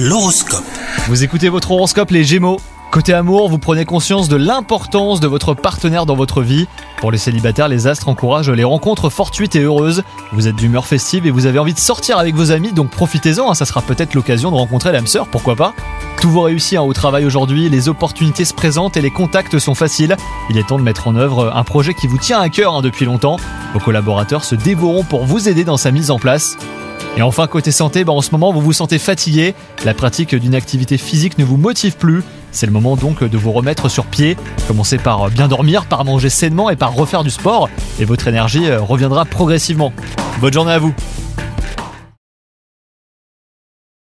L'horoscope. Vous écoutez votre horoscope les Gémeaux. Côté amour, vous prenez conscience de l'importance de votre partenaire dans votre vie. Pour les célibataires, les astres encouragent les rencontres fortuites et heureuses. Vous êtes d'humeur festive et vous avez envie de sortir avec vos amis, donc profitez-en, hein, ça sera peut-être l'occasion de rencontrer l'âme sœur, pourquoi pas Tout vous réussit hein, au travail aujourd'hui, les opportunités se présentent et les contacts sont faciles. Il est temps de mettre en œuvre un projet qui vous tient à cœur hein, depuis longtemps. Vos collaborateurs se dévoreront pour vous aider dans sa mise en place. Et enfin, côté santé, bah, en ce moment, vous vous sentez fatigué, la pratique d'une activité physique ne vous motive plus. C'est le moment donc de vous remettre sur pied. Commencez par bien dormir, par manger sainement et par refaire du sport, et votre énergie euh, reviendra progressivement. Bonne journée à vous